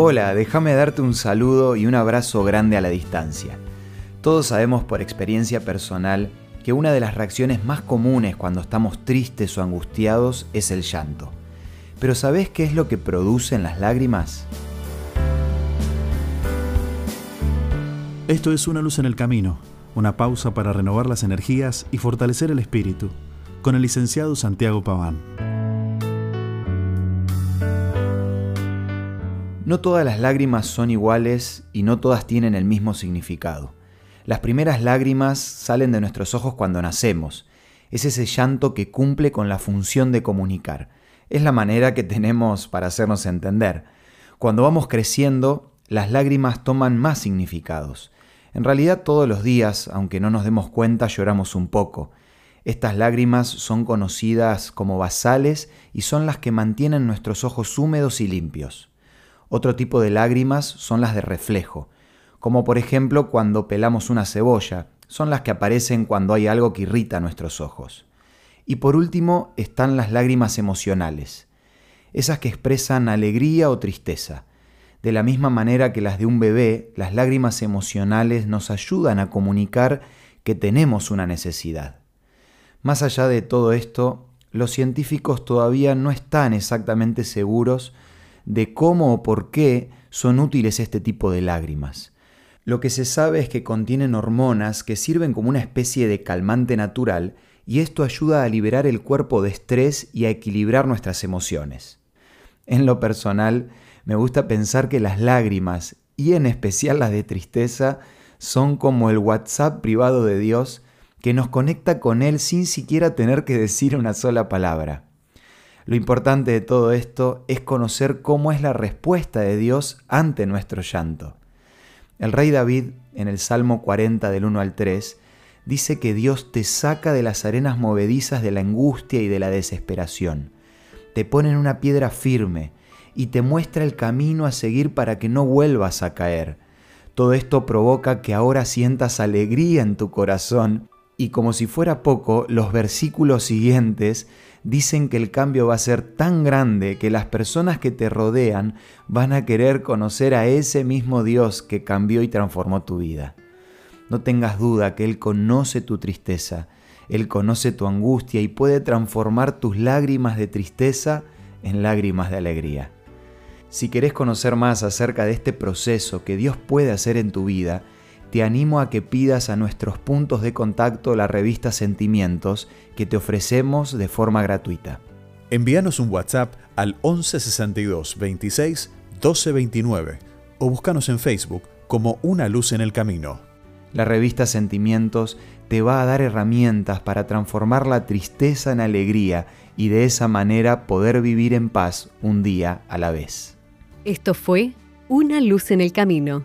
Hola, déjame darte un saludo y un abrazo grande a la distancia. Todos sabemos por experiencia personal que una de las reacciones más comunes cuando estamos tristes o angustiados es el llanto. Pero ¿sabes qué es lo que producen las lágrimas? Esto es Una luz en el camino, una pausa para renovar las energías y fortalecer el espíritu, con el licenciado Santiago Paván. No todas las lágrimas son iguales y no todas tienen el mismo significado. Las primeras lágrimas salen de nuestros ojos cuando nacemos. Es ese llanto que cumple con la función de comunicar. Es la manera que tenemos para hacernos entender. Cuando vamos creciendo, las lágrimas toman más significados. En realidad todos los días, aunque no nos demos cuenta, lloramos un poco. Estas lágrimas son conocidas como basales y son las que mantienen nuestros ojos húmedos y limpios. Otro tipo de lágrimas son las de reflejo, como por ejemplo cuando pelamos una cebolla, son las que aparecen cuando hay algo que irrita nuestros ojos. Y por último están las lágrimas emocionales, esas que expresan alegría o tristeza. De la misma manera que las de un bebé, las lágrimas emocionales nos ayudan a comunicar que tenemos una necesidad. Más allá de todo esto, los científicos todavía no están exactamente seguros de cómo o por qué son útiles este tipo de lágrimas. Lo que se sabe es que contienen hormonas que sirven como una especie de calmante natural y esto ayuda a liberar el cuerpo de estrés y a equilibrar nuestras emociones. En lo personal, me gusta pensar que las lágrimas, y en especial las de tristeza, son como el WhatsApp privado de Dios que nos conecta con Él sin siquiera tener que decir una sola palabra. Lo importante de todo esto es conocer cómo es la respuesta de Dios ante nuestro llanto. El rey David, en el Salmo 40 del 1 al 3, dice que Dios te saca de las arenas movedizas de la angustia y de la desesperación, te pone en una piedra firme y te muestra el camino a seguir para que no vuelvas a caer. Todo esto provoca que ahora sientas alegría en tu corazón y como si fuera poco, los versículos siguientes dicen que el cambio va a ser tan grande que las personas que te rodean van a querer conocer a ese mismo Dios que cambió y transformó tu vida. No tengas duda que Él conoce tu tristeza, Él conoce tu angustia y puede transformar tus lágrimas de tristeza en lágrimas de alegría. Si querés conocer más acerca de este proceso que Dios puede hacer en tu vida, te animo a que pidas a nuestros puntos de contacto la revista Sentimientos que te ofrecemos de forma gratuita. Envíanos un WhatsApp al 1162 26 1229 o búscanos en Facebook como Una Luz en el Camino. La revista Sentimientos te va a dar herramientas para transformar la tristeza en alegría y de esa manera poder vivir en paz un día a la vez. Esto fue Una Luz en el Camino